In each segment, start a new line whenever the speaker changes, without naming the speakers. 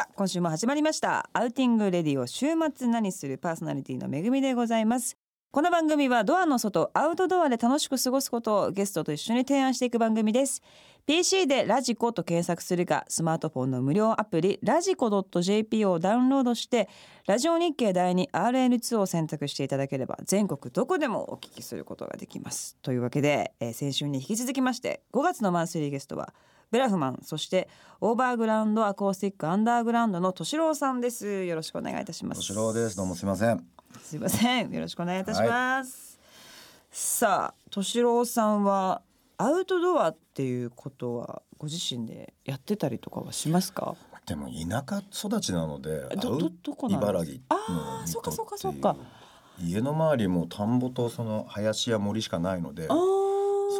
さあ今週も始まりました。 Outing Radio 週末何するパーソナリティのめぐみでございます。この番組はドアの外アウトドアで楽しく過ごすことをゲストと一緒に提案していく番組です。PC でラジコと検索するかスマートフォンの無料アプリラジコ .jp をダウンロードしてラジオ日経第 2RN2 を選択していただければ全国どこでもお聞きすることができます。というわけで、えー先週に引き続きまして5月のマンスリーゲストはベラフマンそしてオーバーグラウンドアコースティックアンダーグラウンドの敏郎さんです。よろしくお願いいたします。
敏郎ですどうもすみません
すいません。よろしくお願いいたします、さあ敏郎さんはアウトドアっていうことはご自身でやってたりとかはしますか？
でも田舎育ちなので
どどどこなんです
茨城
あーそっかそっかそっか。
家の周りも田んぼとその林や森しかないので
あー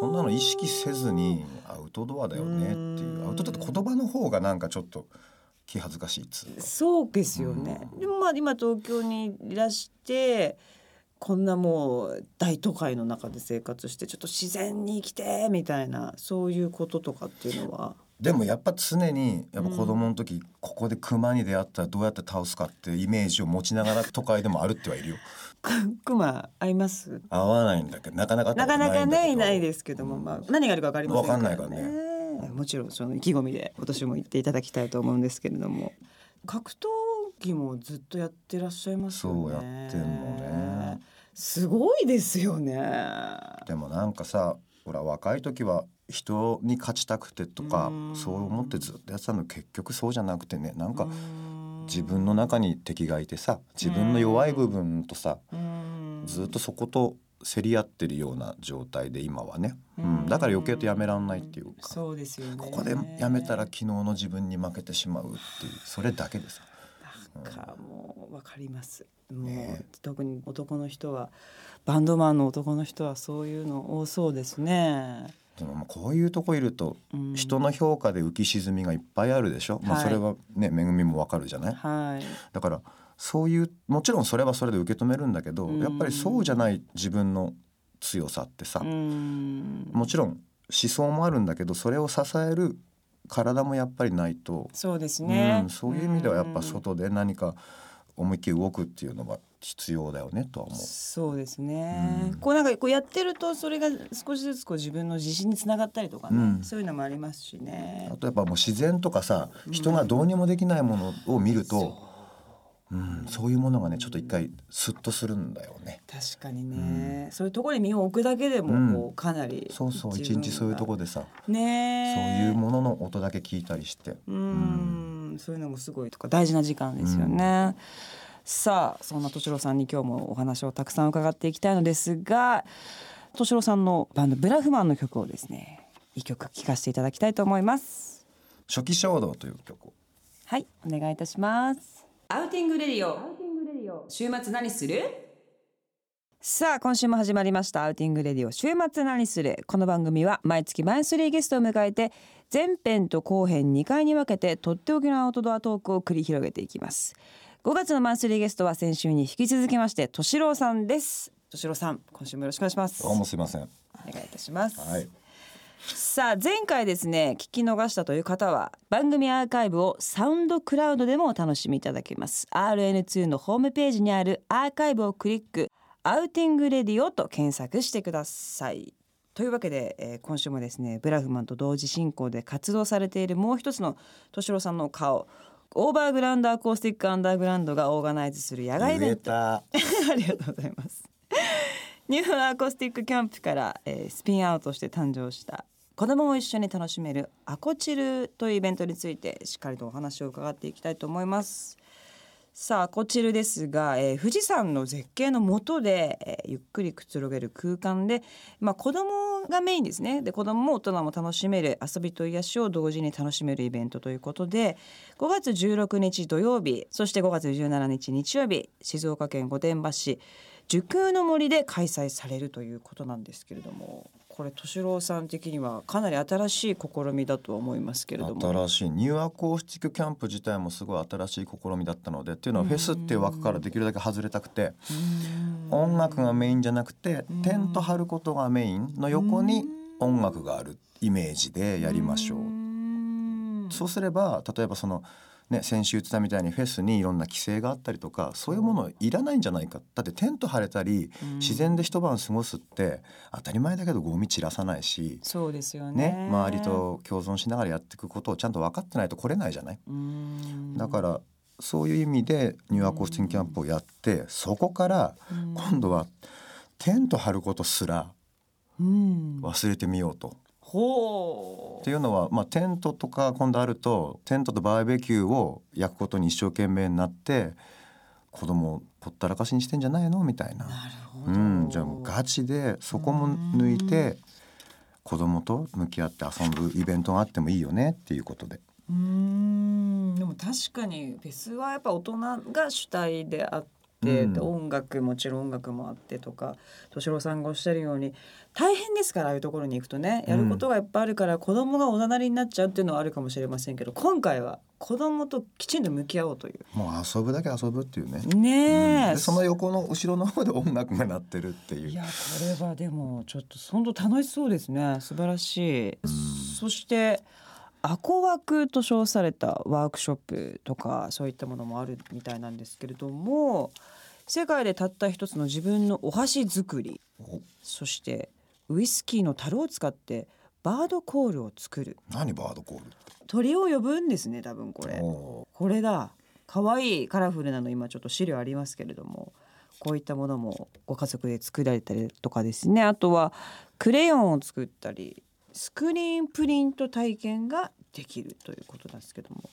そんなの意識せずにアウトドアだよねっていう。
うん
アウトドアって言葉の方がなんかちょっと気恥ずかしいっつうか。
そうですよね、
うん。
でもまあ今東京にいらしてこんなもう大都会の中で生活してちょっと自然に生きてみたいなそういうこととかっていうのは？
でもやっぱ常にやっぱ子供の時、ここで熊に出会ったらどうやって倒すかってイメージを持ちながら都会でも歩ってはいるよ
くクマ合います？
合わないんだけどなかなか
なかなかねいないですけども、まあ何があるかわかりませんからね。
わかんないから
もちろんその意気込みで今年も言っていただきたいと思うんですけれども、格闘技もずっとやってらっしゃいますよね。
そうやってんのね。
すごいですよね。
でもなんかさほら若い時は人に勝ちたくてとか
うん。
そう思ってずっとやってたの結局そうじゃなくてねなんか
うん。
自分の中に敵がいてさ自分の弱い部分とさ
うん。
ずっとそこと競り合ってるような状態で今はね、う
うん。
ん、だから余計とやめらんないっていうか
そうですよね。
ここでやめたら昨日の自分に負けてしまうっていうそれだけでさ
なんかもうわかります。もう、
ね。
特に男の人はバンドマンの男の人はそういうの多そうですね。
でももうこういうとこいると
うん。
人の評価で浮き沈みがいっぱいあるでしょ、まあ、
はい。
それはね恵みもわかるじゃない？
はい。
だからそういうもちろんそれはそれで受け止めるんだけど、
うん。
やっぱりそうじゃない自分の強さってさ、
うん。
もちろん思想もあるんだけどそれを支える体もやっぱりないと、
そうですね、
うん、そういう意味ではやっぱ外で何か思いっきり動くっていうのは必要だよねとは思う。
そうですね、
うん。
こうなんかこうやってるとそれが少しずつこう自分の自信につながったりとかね、
うん。
そういうのもありますしね。
あとやっぱもう自然とかさ人がどうにもできないものを見ると、う。ん、そういうものがねちょっと一回スッとするんだよね。
確かにね、そういうところに身を置くだけでもこうかなり
そうそう一日そういうとこでさ、
ろね
そういうものの音だけ聞いたりして。
うん。そういうのもすごいとか大事な時間ですよね、さあそんな敏郎さんに今日もお話をたくさん伺っていきたいのですが敏郎さんのバンドブラフマンの曲をですね一曲聴かせていただきたいと思います。
初期衝動という曲を。
はいお願いいたします。 Outing Radio。週末何する？さあ今週も始まりました。 Outing Radio。週末何する？この番組は毎月マンスリーゲストを迎えて前編と後編2回に分けてとっておきのアウトドアトークを繰り広げていきます5月のマンスリーゲストは先週に引き続きまして敏郎さんです。敏郎さん今週もよろしくお願いします。
どうもすいません。
お願いいたします、
はい。
さあ前回ですね聞き逃したという方は番組アーカイブをサウンドクラウドでもお楽しみいただけます。RN2 のホームページにあるアーカイブをクリック Outing Radio と検索してください。というわけで、えー今週もですねブラフマンと同時進行で活動されているもう一つの敏郎さんの顔 Overground Acoustic Underground がオーガナイズする野外イベント
た。
ありがとうございます。ニューアコースティックキャンプから、えースピンアウトして誕生した子供も一緒に楽しめるアコチルというイベントについてしっかりとお話を伺っていきたいと思います。さあアコチルですが、えー富士山の絶景の下で、えーゆっくりくつろげる空間で、まあ、子供がメインですね。で子供も大人も楽しめる遊びと癒しを同時に楽しめるイベントということで5月16日土曜日そして5月17日日曜日静岡県御殿場市樹空の森で開催されるということなんですけれども。これ敏郎さん的にはかなり新しい試みだとは思いますけれども。
新しい。ニューアコースティックキャンプ自体もすごい新しい試みだったのでっていうのはフェスっていう枠からできるだけ外れたくて音楽がメインじゃなくてテント張ることがメインの横に音楽があるイメージでやりましょう。そうすれば例えばそのね、先週言ってたみたいにフェスにいろんな規制があったりとかそういうものいらないんじゃないか。だってテント張れたり自然で一晩過ごすって当たり前だけどゴミ散らさないし、
そうですよね。
ね、周りと共存しながらやっていくことをちゃんと分かってないと来れないじゃない？
うん。
だからそういう意味でニューアコースティングキャンプをやってそこから
うん。
今度はテント張ることすら
うん。
忘れてみようと。
ほ
っていうのは、まあ、テントとか今度あるとテントとバーベキューを焼くことに一生懸命になって子供をほったらかしにしてんじゃないのみたいな。
なるほど、
うん、じゃあもうガチでそこも抜いて子供と向き合って遊ぶイベントがあってもいいよねっていうことで。
うーんでも確かにフェスはやっぱ大人が主体であって、
うん。
で音楽もちろん音楽もあってとか敏郎さんがおっしゃるように大変ですからああいうところに行くとねやることがいっぱいあるから子供がおざなりになっちゃうっていうのはあるかもしれませんけど今回は子供ときちんと向き合おうという。
もう遊ぶだけ遊ぶっていうね。
ねえ、
うん。でその横の後ろの方で音楽が鳴ってるっていう。
いやこれはでもちょっと本当楽しそうですね。素晴らしい、そしてアコワクと称されたワークショップとかそういったものもあるみたいなんですけれども世界でたった一つの自分のお箸作り
お。
そしてウイスキーの樽を使ってバードコールを作る。
何バードコール。
鳥を呼ぶんですね多分これ。
お
これだ。可愛いカラフルなの今ちょっと資料ありますけれどもこういったものもご家族で作られたりとかですね。あとはクレヨンを作ったりスクリーンプリント体験ができるということなんですけども。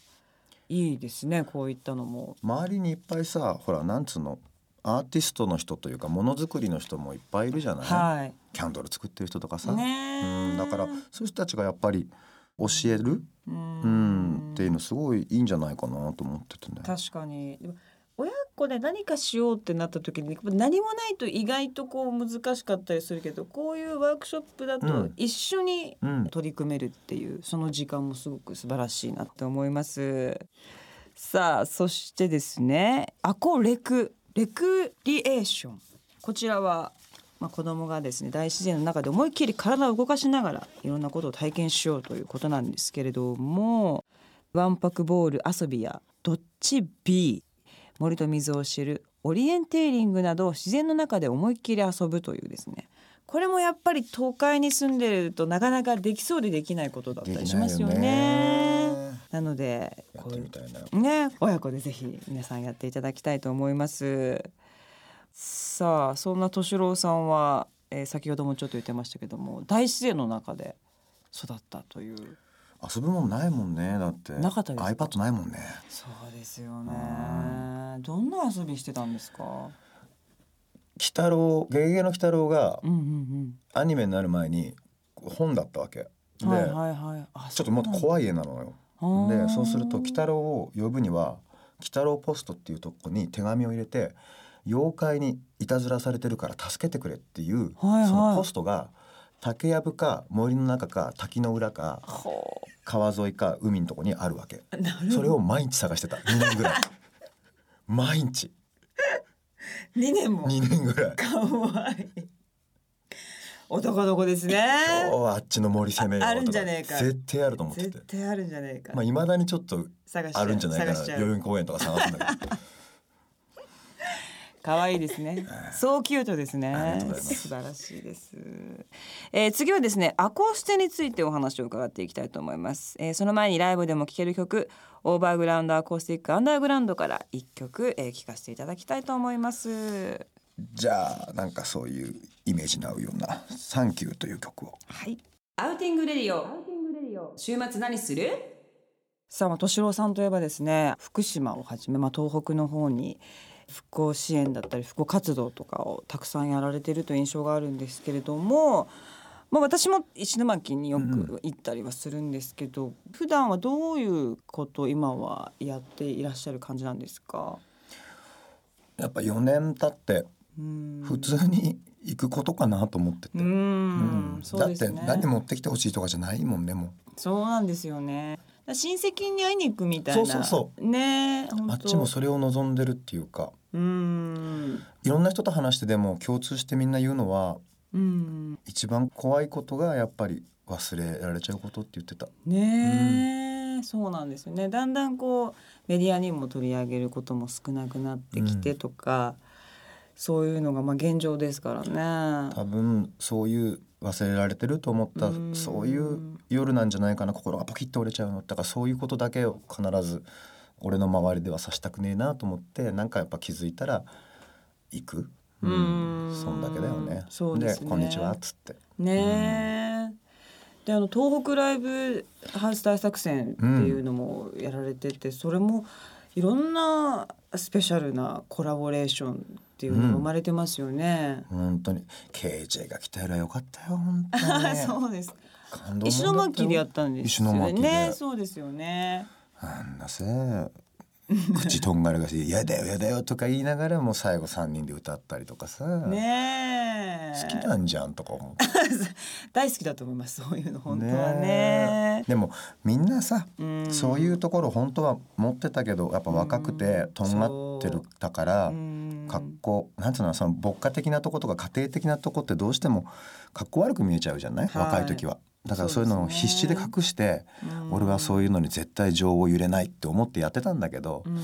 いいですねこういったのも。
周りにいっぱいさほらなんつうの？アーティストの人というかものづくりの人もいっぱいいるじゃない、
はい。
キャンドル作ってる人とかさ、
ねえ
うん、だからそういう人たちがやっぱり教える、
う
うん、っていうのすごいいいんじゃないかなと思っててね。
確かにでも親子で何かしようってなった時に何もないと意外とこう難しかったりするけどこういうワークショップだと
うん。
一緒に
うん、
取り組めるっていうその時間もすごく素晴らしいなって思います。さあそしてですねアコレクレクリエーション。こちらは、まあ、子供がですね大自然の中で思いっきり体を動かしながらいろんなことを体験しようということなんですけれどもわんぱくボール遊びやドッジビー森と水を知るオリエンテーリングなど自然の中で思いっきり遊ぶというですねこれもやっぱり都会に住んでるとなかなかできそうでできないことだったりしますよね。なのでこう。ね親子でぜひ皆さんやっていただきたいと思います。さあそんな敏郎さんは、えー先ほどもちょっと言ってましたけども大自然の中で育ったという
遊ぶもんないもんねだって。
なかったですか
？iPad ないもんね。
そうですよね。どんな遊びしてたんですか？
鬼太郎ゲゲゲの鬼太郎がアニメになる前に本だったわけ。で、
うん。はいはいはい。あ
ちょっともっと怖い絵なのよ。でそうすると鬼太郎を呼ぶには鬼太郎ポストっていうとこに手紙を入れて妖怪にいたずらされてるから助けてくれっていう、
はいはい
そのポストが竹やぶか森の中か滝の裏か
ほ
川沿いか海のとこにあるわけ。それを毎日探してた2年ぐらい 毎日
二年も
？2年ぐらい
かわいい。男の子ですね。
今日はあっちの森攻めようとか
あるんじゃねえか
絶対あると思ってて
絶対あるんじゃないか。
まあいまだにちょっとあるんじゃないかな代々木公園とか探すんだけど
可愛いですね。そうキュートですね。素晴らしいです。えー次はですね、アコーステについてお話を伺っていきたいと思います。えーその前にライブでも聴ける曲、オーバーグラウンドアコースティックアンダーグラウンドから一曲、えー、聴かせていただきたいと思います。
じゃあなんかそういうイメージに合うような「サンキュー」という曲を
はい。 Outing Radio。週末何する？さあ、まあ敏郎さんといえばですね、福島をはじめ、まあ、東北の方に復興支援だったり復興活動とかをたくさんやられているという印象があるんですけれども、まあ、私も石巻によく行ったりはするんですけど、普段はどういうことを今はやっていらっしゃる感じなんですか？
やっぱ4年経って
うん。
普通に行くことかなと思ってて、
うん。
うん。だって何持ってきてほしいとかじゃないもんねも
そうなんですよね親戚に会いに行くみたいな。
そうそう
ね本当。
うあっちもそれを望んでるっていうか。
うん。
いろんな人と話してでも共通してみんな言うのは
うん。
一番怖いことがやっぱり忘れられちゃうことって言ってた。
ねそうなんですよね。だんだんこうメディアにも取り上げることも少なくなってきてとか、そういうのがまあ現状ですからね。
多分そういう忘れられてると思った
うん
そういう夜なんじゃないかな心がポキッと折れちゃうのだからそういうことだけを必ず俺の周りではさしたくねえなと思ってなんかやっぱ気づいたら行く、
うん
そんだけだよね。
そうですね
こんにちは」っつって。
ねえ。であの東北ライブハウス大作戦っていうのもやられてて、それもいろんなスペシャルなコラボレーションっていうのが生まれてますよね。
本当に KJ が来たらよかったよ本当に、ね、
そうです。石巻でやったんです
石巻で
ね。そうですよね。
あんなさ口とんがらがして「嫌だよ嫌だよ」とか言いながらもう最後3人で歌ったりとかさ、
ねえ。
好きなんじゃんとか思って。
大好きだと思います。そういうの本当はね。
でもみんなさ、
うん
そういうところ本当は持ってたけどやっぱ若くてとんがってるだから
うん
格好なんていうのその牧歌的なとことか家庭的なとこってどうしても格好悪く見えちゃうじゃない、
はい
若い時は。だからそういうのを必死で隠して、
うん
俺はそういうのに絶対情を揺れないって思ってやってたんだけど、
うん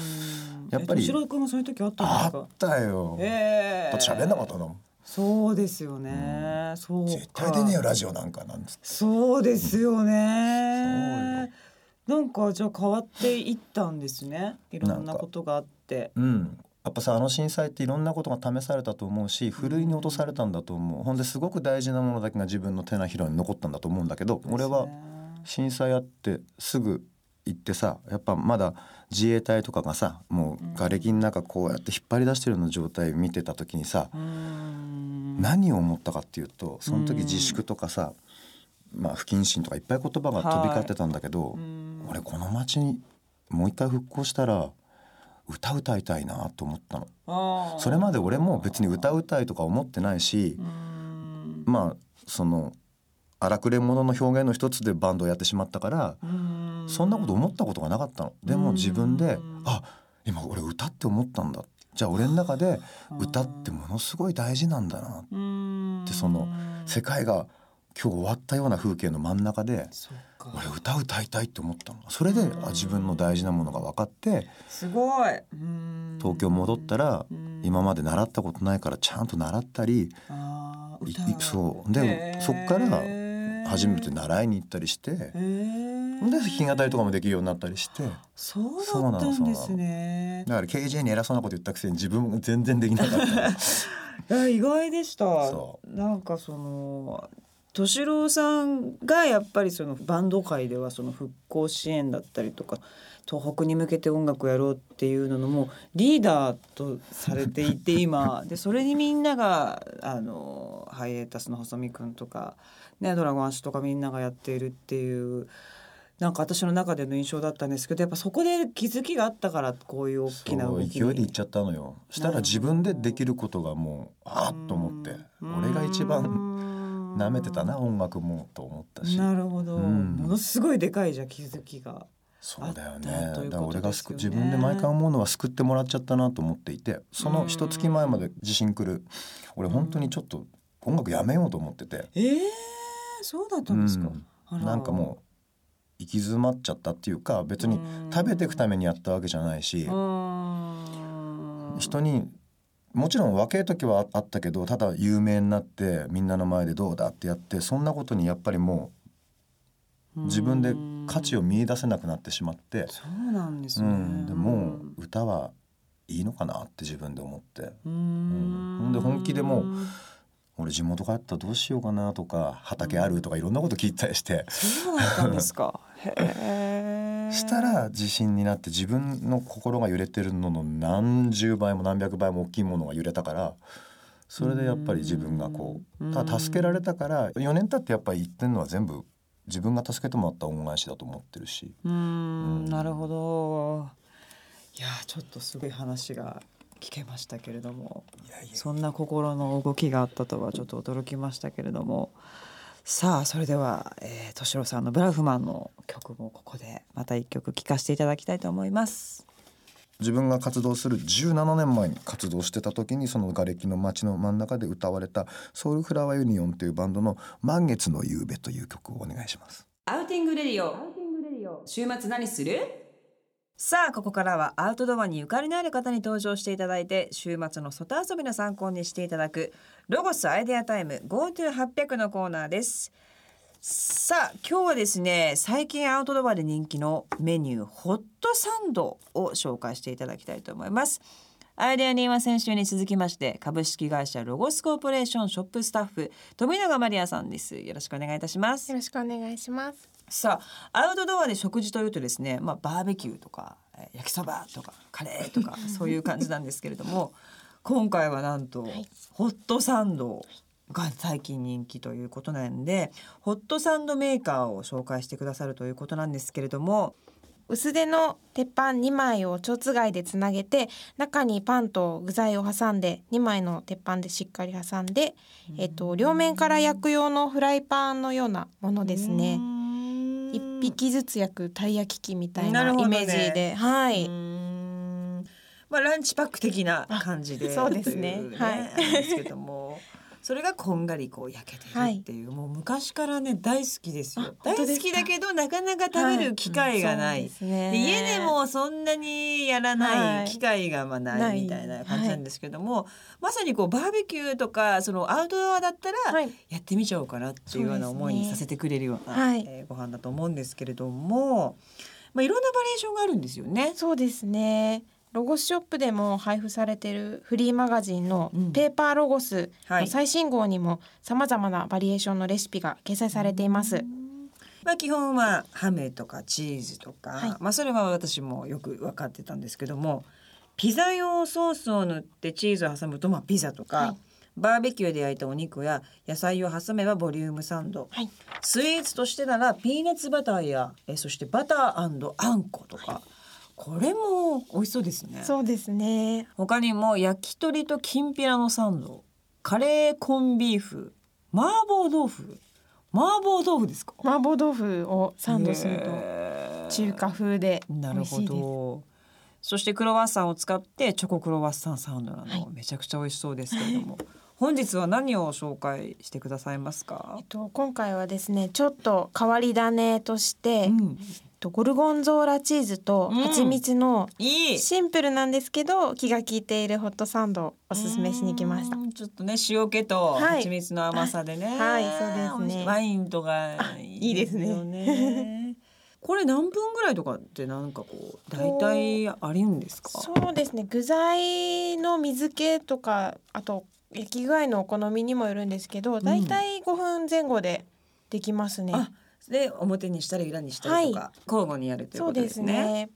やっぱり
え敏郎君もそういう時あったんです
あ
か
ったよ。
ええ
だって喋んなかったの。
そうですよね、そうか。
絶対出ねえよラジオなんかなんつ。
そうですよね、
そうよ。
なんかじゃあ変わっていったんですね。いろん
な
ことがあって。
うん、やっぱさあの震災っていろんなことが試されたと思うしふるいに落とされたんだと思う。ほんですごく大事なものだけが自分の手のひらに残ったんだと思うんだけど俺は震災あってすぐ行ってさやっぱまだ自衛隊とかがさもう瓦礫の中こうやって引っ張り出してるような状態見てた時にさ
うーん。
何を思ったかっていうとその時自粛とかさまあ不謹慎とかいっぱい言葉が飛び交ってたんだけど、
うん。
俺この街にもう一回復興したら歌歌いたいなと思ったの。それまで俺も別に歌うたいとか思ってないしまあその荒くれ者の表現の一つでバンドをやってしまったからそんなこと思ったことがなかったの。でも自分で
うん
あ今俺歌って思ったんだ。じゃあ俺の中で歌ってものすごい大事なんだな
うーん。
でその世界が今日終わったような風景の真ん中で俺歌歌いたいって思ったの。それであ自分の大事なものが分かって
すごい。
東京戻ったら
うん。
今まで習ったことないからちゃんと習ったりそう。でそっから初めて習いに行ったりしてで弾き語りとかもできるようになったりして。
そうだったんですね。
だから KJ に偉そうなこと言ったくせに自分も全然できなかった。
意外でした。
そ
なんかその敏郎さんがやっぱりそのバンド界ではその復興支援だったりとか東北に向けて音楽をやろうっていうののもうリーダーとされていて今。でそれにみんながあのハイエータスの細見くんとか、ね、ドラゴンアッシュとかみんながやっているっていうなんか私の中での印象だったんですけどやっぱそこで気づきがあったからこういう大きな
そう
動き
勢いで行っちゃったのよ。したら自分でできることがもうあっと思って俺が一番舐めてたな音楽もと思ったし。
なるほど、
うん。
ものすごいでかいじゃん気づきが。
そうだよ
あ
ね
ったという
だから俺が自分で毎回思うのは救ってもらっちゃったなと思っていてその一月前まで地震来る。俺本当にちょっと音楽やめようと思ってて、
えー、そうだったんですか。
うん。なんかもう行き詰まっちゃったっていうか別に食べていくためにやったわけじゃないし人にもちろん若い時はあったけどただ有名になってみんなの前でどうだってやってそんなことにやっぱりもう自分で価値を見出せなくなってしまって、
そうなんですね。
うん、でもう歌はいいのかなって自分で思って。
う
んで本気でもう俺地元帰ったらどうしようかなとか畑あるとかいろんなこと聞いたりして
そうだったんですか。へえ。
したら地震になって自分の心が揺れてるのの何十倍も何百倍も大きいものが揺れたからそれでやっぱり自分がこ
う
うんただ助けられたから4年経ってやっぱり言ってるのは全部自分が助けてもらった恩返しだと思ってるし
うーんなるほど。いやちょっとすごい話が聞けましたけれども。
いやいや
そんな心の動きがあったとはちょっと驚きましたけれどもさあそれでは、えー、敏郎さんのブラフマンの曲もここでまた一曲聴かせていただきたいと思います。
自分が活動する17年前に活動してた時にその瓦礫の街の真ん中で歌われたソウルフラワーユニオンというバンドの「満月の夕べ」という曲をお願いします。
Outing Radio。Outing Radio。週末何する？さあここからはアウトドアにゆかりのある方に登場していただいて週末の外遊びの参考にしていただくロゴスアイデアタイム GoTo800 のコーナーです。さあ今日はですね最近アウトドアで人気のメニューホットサンドを紹介していただきたいと思います。アイデア電話先週に続きまして株式会社ロゴスコーポレーションショップスタッフ富永マリアさんです。よろしくお願いいたします。
よろしくお願いします。
さあアウトドアで食事というとですね、まあ、バーベキューとかえー焼きそばとかカレーとか そういう感じなんですけれども今回はなんと、
い
ホットサンドが最近人気ということなんでホットサンドメーカーを紹介してくださるということなんですけれども
薄手の鉄板2枚を蝶つがいでつなげて中にパンと具材を挟んで2枚の鉄板でしっかり挟んで、えっと、両面から焼く用のフライパンのようなものですね。一匹ずつ焼くたい焼き器みたいなイメージで、はい、
まあランチパック的な感じで
あそうですね。はい。
ですけどもそれがこんがりこう焼けてるっていう、もう昔からね大好きですよ。
あ
大好きだけどなかなか食べる機会がない、
そうですね。
で家でもそんなにやらな
はいい
機会がまあな
ないい
みたいな感じなんですけども、まさにこうバーベキューとかそのアウトドアだったら
はい。
やってみちゃおうかなっていうような思いにさせてくれるような、
はい。
えーご飯だと思うんですけれども、まあ、いろんなバリエーションがあるんですよね。
そうですねロゴスショップでも配布されているフリーマガジンの
うん。
ペーパーロゴス
はい。
の最新号にもさまざまなバリエーションのレシピが掲載されています。
まあ、基本はハムとかチーズとか、
はい。
まあ、それは私もよく分かってたんですけどもピザ用ソースを塗ってチーズを挟むと、まあ、ピザとか、
はい。
バーベキューで焼いたお肉や野菜を挟めばボリュームサンド。
はい、
スイーツとしてならピーナッツバターやえそしてバターあんことか、これも美味しそうですね。
そうですね。
他にも焼き鳥ときんぴらのサンドカレーコンビーフ麻婆豆腐。麻婆豆腐ですか？
麻婆豆腐をサンドすると中華風で美
なるほ
味しいです。
どそしてクロワッサンを使ってチョコクロワッサンサンドなど、
はい。
めちゃくちゃ美味しそうですけれども。本日は何を紹介してくださいますか？
えっ、と今回はですねちょっと変わり種として、
うん、
とゴルゴンゾーラチーズと
うん。
蜂蜜の
いい。
シンプルなんですけど気が利いているホットサンドをおすすめしに来ました。
う。んちょっとね塩気と
はい。
蜂蜜の甘さでね、
はいそうですね。
ワインとかいいですよね。これ何分ぐらいとかってなんかこう大体あるんですか？
そうですね。具材の水気とかあと焼き具合のお好みにもよるんですけどだいたい5分前後でできますね。
あで表にしたり裏にしたりとか、交互にやるということですね。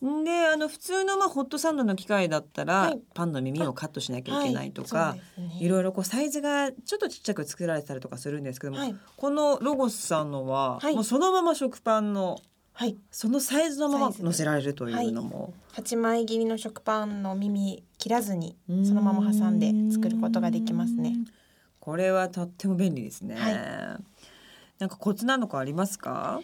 であの普通のまあホットサンドの機械だったら、
はい。
パンの耳をカットしなきゃいけないとか、
はい。ね。
いろいろこうサイズがちょっとちっちゃく作られてたりとかするんですけども、
はい。
このロゴスさんのは、
はい。
もうそのまま食パンの
はい。
そのサイズのまま
サイズで。
乗せられるというのも、
8枚切りの食パンの耳切らずにそのまま挟んで作ることができますね。
これはとっても便利ですね。
は
なんかコツなのかありますか？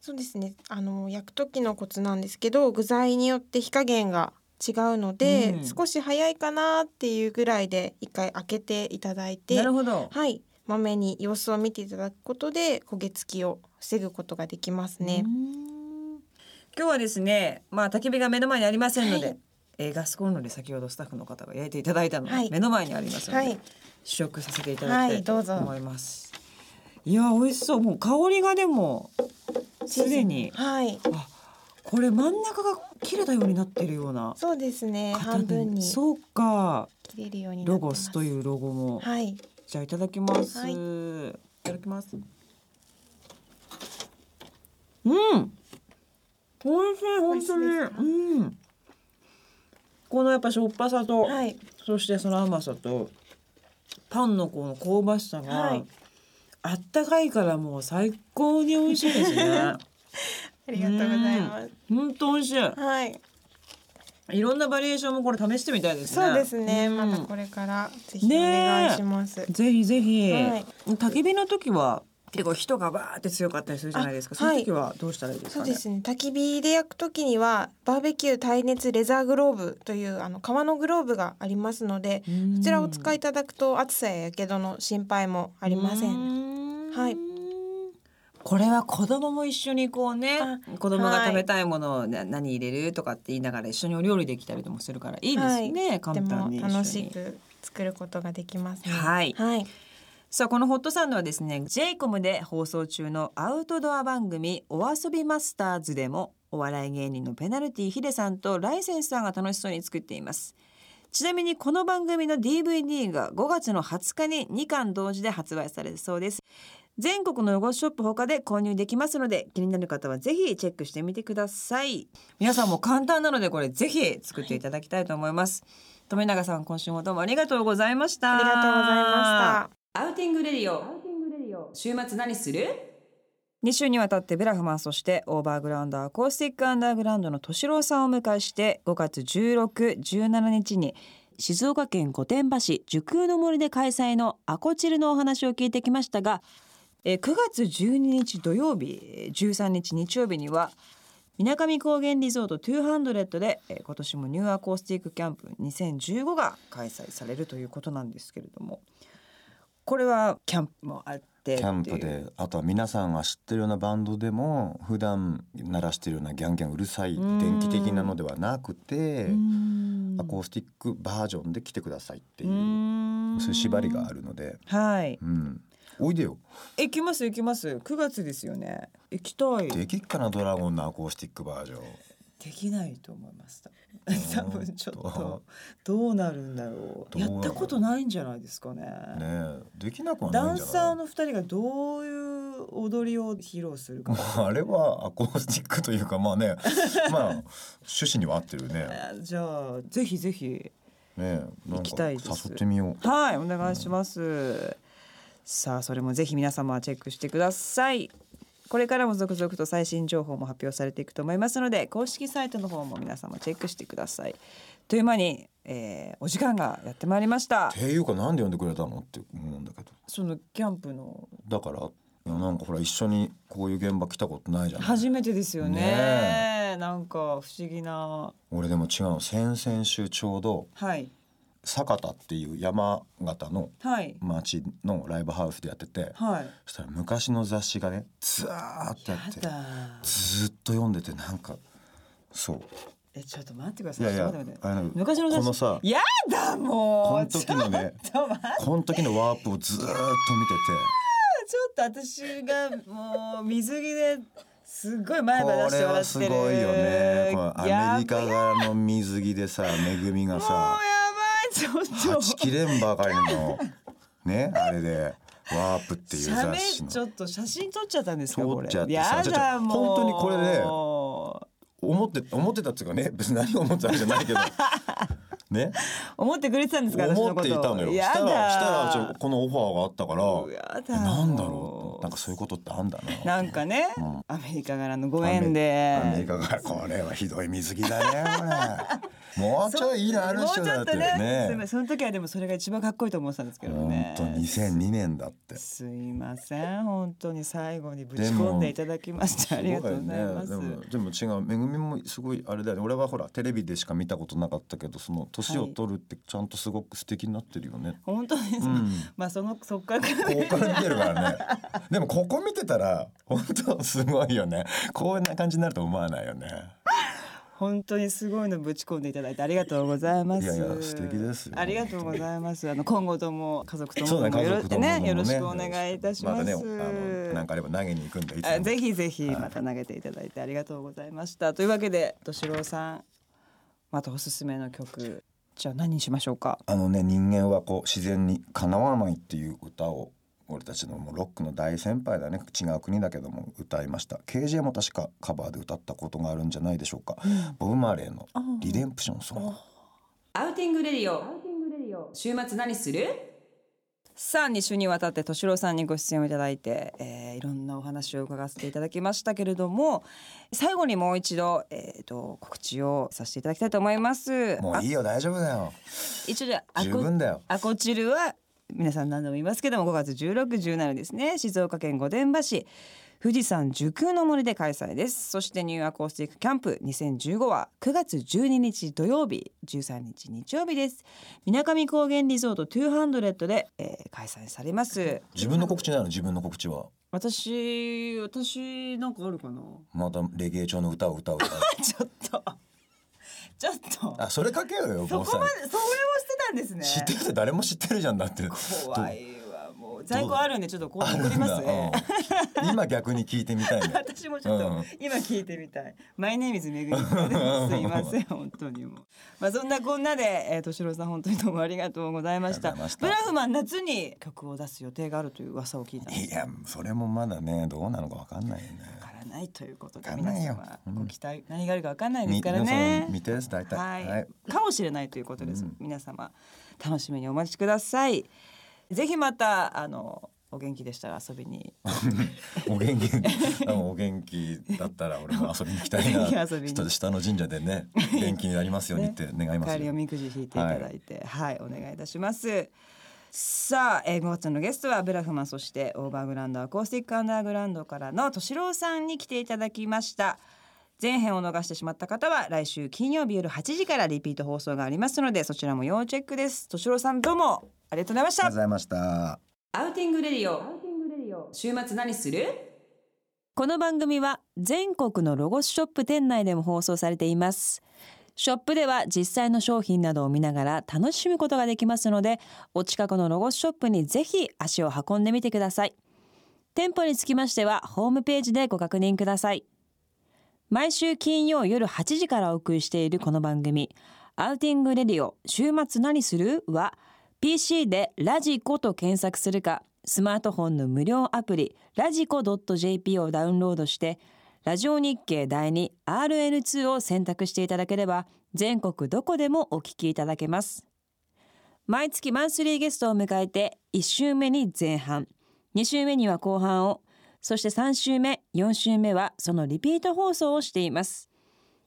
そうですねあの焼く時のコツなんですけど具材によって火加減が違うので、
うん
少し早いかなっていうぐらいで一回開けていただいて
なるほど。
はいまめに様子を見ていただくことで焦げ付きを防ぐことができますね
うー。ん今日はですね、まあ焚き火が目の前にありませんので、
はい
えーガスコンロで先ほどスタッフの方が焼いていただいたのが
はい
目の前にありますので、
はい
試食させていただきたい
いどうぞ
思います。いや美味しそう。もう香りがでもすでに。
はい。
あこれ真ん中が切れたようになってるような
そうですね
型
半分に。
そうか。
切れるように
ロゴスというロゴも、
はい。
じゃあいただきます、
はい。
い、ただきます。うん。美味しい本当に。うん。このやっぱしょっぱさと、
はい。
そしてその甘さとパンのこの香ばしさが、
はい
あったかいからもう最高に美味しいですね。
ありがとうございます。
本当美味しい。
はい。
いろんなバリエーションもこれ試してみたいですね。
そうですね。
うん。
またこれからぜひお願いします。
ぜひぜひ、
はい。
焚き火の時は結構人がバーって強かったりするじゃないですか。
あ
その時はどうしたらいいですかね？
そうですね。焚き火で焼くときにはバーベキュー耐熱レザーグローブというあの革のグローブがありますので
うん。
こちらをお使いいただくと暑さや火傷の心配もありません。
ん
はい。
これは子供も一緒にこうね。
あ
子供が食べたいものを、ね何入れるとかって言いながら一緒にお料理できたりともするからいいですね、
とて
簡単に。
楽しく作ることができますね。
はい。
はい。
さあこのホットサンドはですね j イコムで放送中のアウトドア番組お遊びマスターズでもお笑い芸人のペナルティヒデさんとライセンスさんが楽しそうに作っています。ちなみにこの番組の DVD が5月の20日に2巻同時で発売されるそうです全国のロゴショップ他で購入できますので気になる方はぜひチェックしてみてください。皆さんも簡単なのでこれぜひ作っていただきたいと思います、富永さん今週もどうもありがとうございました。
ありがとうございました。
Outing Radio。週末何する？2週にわたってブラフマンそして Overground Acoustic Underground の敏郎さんをお迎えして5月16、17日に静岡県御殿場市樹空の森で開催のアコチルのお話を聞いてきましたがえー9月12日土曜日えー13日日曜日には水上高原リゾート200で、えー今年もニューアコースティックキャンプ2015が開催されるということなんですけれどもこれはキャンプもあって
キャンプであとは皆さんが知ってるようなバンドでも普段鳴らしてるようなギャンギャンうるさい電気的なのではなくてアコースティックバージョンで来てくださいっていうそういう縛りがあるので、
はい。
うん、おいでよ。
行きます行きます。9月ですよね。行きたい。
できっかなドラゴンのアコースティックバージョン。
できないと思います
お
多分ちょっとどうなるんだろう。やったことないんじゃないですかね。
ねえ。できなくはない
ダン
んじゃない？
サーの二人がどういう踊りを披露するか。
も うあれはアコースティックというかまあね。まあ趣旨には合ってるね。
えーじゃあぜひぜひ
ね
行きたいです。
か誘ってみよう。
はいお願いします、さあそれもぜひ皆様チェックしてください。これからも続々と最新情報も発表されていくと思いますので公式サイトの方も皆様チェックしてください。という間に、えーお時間がやってまいりました。
っていうかなんで呼んでくれたのって思うんだけど。
そのキャンプの。
だからなんかほら一緒にこういう現場来たことないじゃん
初めてですよね。
ね
なんか不思議な。
俺でも違うの。先々週ちょうど
はい
酒田っていう山形の
はい。
町のライブハウスでやってて
はい。
そしたら昔の雑誌がねずーっとやってずーっと読んでてなんかそう。
えちょっと待ってください。
いやいや
昔の雑誌。
このさ
やだもう。
この時のねこの時のワープをずーっと見てて。
ちょっと私がもう水着ですっごい前歯出
これ
して笑ってる。
はすごいよね。アメリカ側の水着でさめぐみがさ
ばいちょっと
はちきれんばかりの。ねあれでワープっていう雑誌の。
ちょっと写真撮っちゃったんですか
撮
これ。
っちゃってさ本当にこれで思って思ってたっていうかね別に何を思ってたんじゃないけど。ね。
思ってくれてたんですか私の
思
こと。
っていたのよ。
やだ。
したらしたらこのオファーがあったから
うやだ
なんだろう？なんかそういうことってあんだな。
なんかね、
うん。
アメリカからのご縁で。
アメリカがこれはひどい水着だねこれもうちょいいいのあるっしょだって
ね
ね
んその時はでもそれが一番かっこいいと思ってたんですけどね。
本当2002年だって。
すいません。本当に最後にぶち込んでいただきましてありがとうございます。
ね、でも違う。めぐみもすごいあれだよね。俺はほらテレビでしか見たことなかったけどその年を取るってちゃんとすごく素敵になってるよね、
本当に、
うん。
まあそのそっから。
ここ見てるからね。でもここ見てたら本当すごいよね。こんな感じになると思わないよね
本当にすごいのぶち込んでいただいてありがとうございます。
いやいや素敵ですよ
ありがとうございます。あの今後とも家族ともよろ
ね家族とも
ねよろしくお願いいたします。
またねあのなんかあれば投げに行くんで
ぜひぜひまた投げていただいてありがとうございました。というわけで敏郎さんまたおすすめの曲じゃあ何にしましょうか？
あのね人間はこう自然にかなわないっていう歌を俺たちのもうロックの大先輩だね。違う国だけども歌いました。KJ も確かカバーで歌ったことがあるんじゃないでしょうか、ボブ・マーレーの「リデンプションソング」
Outing Radio。週末何する？さあ2週にわたって敏郎さんにご出演をいただいて、えーいろんなお話を伺わせていただきましたけれども最後にもう一度、えー、と告知をさせていただきたいと思います。
もういいよ大丈夫だよ。
一応じゃあアコ
十分だよ。
アコチルは皆さん何度も言いますけども5月1617ですね。静岡県御殿場市。富士山受空の森で開催です。そしてニューアコースティックキャンプ。2015は9月12日土曜日。13日日曜日です。水上高原リゾート。200で、えー、開催されます。
自分の告知なの？自分の告知は。
私私なんかあるかな？
またレゲエ調の歌を歌う
ちょっとちょっと。
あそれかけようよ
そこまでそれをしてたんですね。
知ってるって誰も知ってるじゃんだって。
怖い在庫あるんでちょっとこう送りますね、
うん、今逆に聞いてみたいね。
私もちょっと今聞いてみたい、マイネームズめぐみすいません 本当にもまあそんなこんなでえー、としろさん本当にどうもありがとうございました。ブラフマン夏に曲を出す予定があるという噂を聞いたい
やそれもまだねどうなのかわかんないよね
ないということで皆様ご期待、何があるかわかんないですからね。
見てです大体、
はい、はい、かもしれないということです。うん、皆様楽しみにお待ちください。ぜひまたあのお元気でしたら遊びに。
お元気お元気だったら俺も遊びに行きたいな。下の神社でね元気になりますようにって願います、
ね、おみくじ引いていただいて、はい、はい、お願いいたします。さあ、えー、5月のゲストはブラフマンそしてオーバーグラウンドアコースティックアンダーグラウンドからの敏郎さんに来ていただきました前編を逃してしまった方は来週金曜日夜8時からリピート放送がありますのでそちらも要チェックです。敏郎さんどうもありがとうございました。
ありがとうございました。
Outing Radio。週末何する？この番組は全国のロゴスショップ店内でも放送されています。ショップでは実際の商品などを見ながら楽しむことができますのでお近くのロゴスショップにぜひ足を運んでみてください。店舗につきましてはホームページでご確認ください毎週金曜夜8時からお送りしているこの番組。 Outing Radio 週末何する？は PC でラジコと検索するかスマートフォンの無料アプリラジコ .jp をダウンロードしてラジオ日経第2 RN2 を選択していただければ全国どこでもお聞きいただけます。毎月マンスリーゲストを迎えて1週目に前半2週目には後半をそして3週目4週目はそのリピート放送をしています。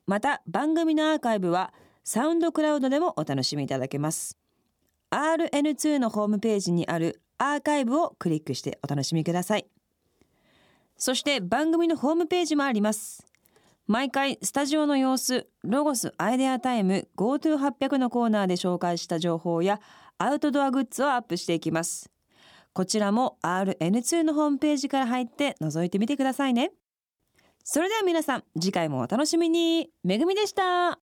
また番組のアーカイブはサウンドクラウドでもお楽しみいただけます。RN2 のホームページにあるアーカイブをクリックしてお楽しみください。そして番組のホームページもあります。毎回スタジオの様子ロゴスアイデアタイム GoTo800 のコーナーで紹介した情報やアウトドアグッズをアップしていきます。こちらも RN2 のホームページから入って覗いてみてくださいね。それでは皆さん次回もお楽しみに。めぐみでした。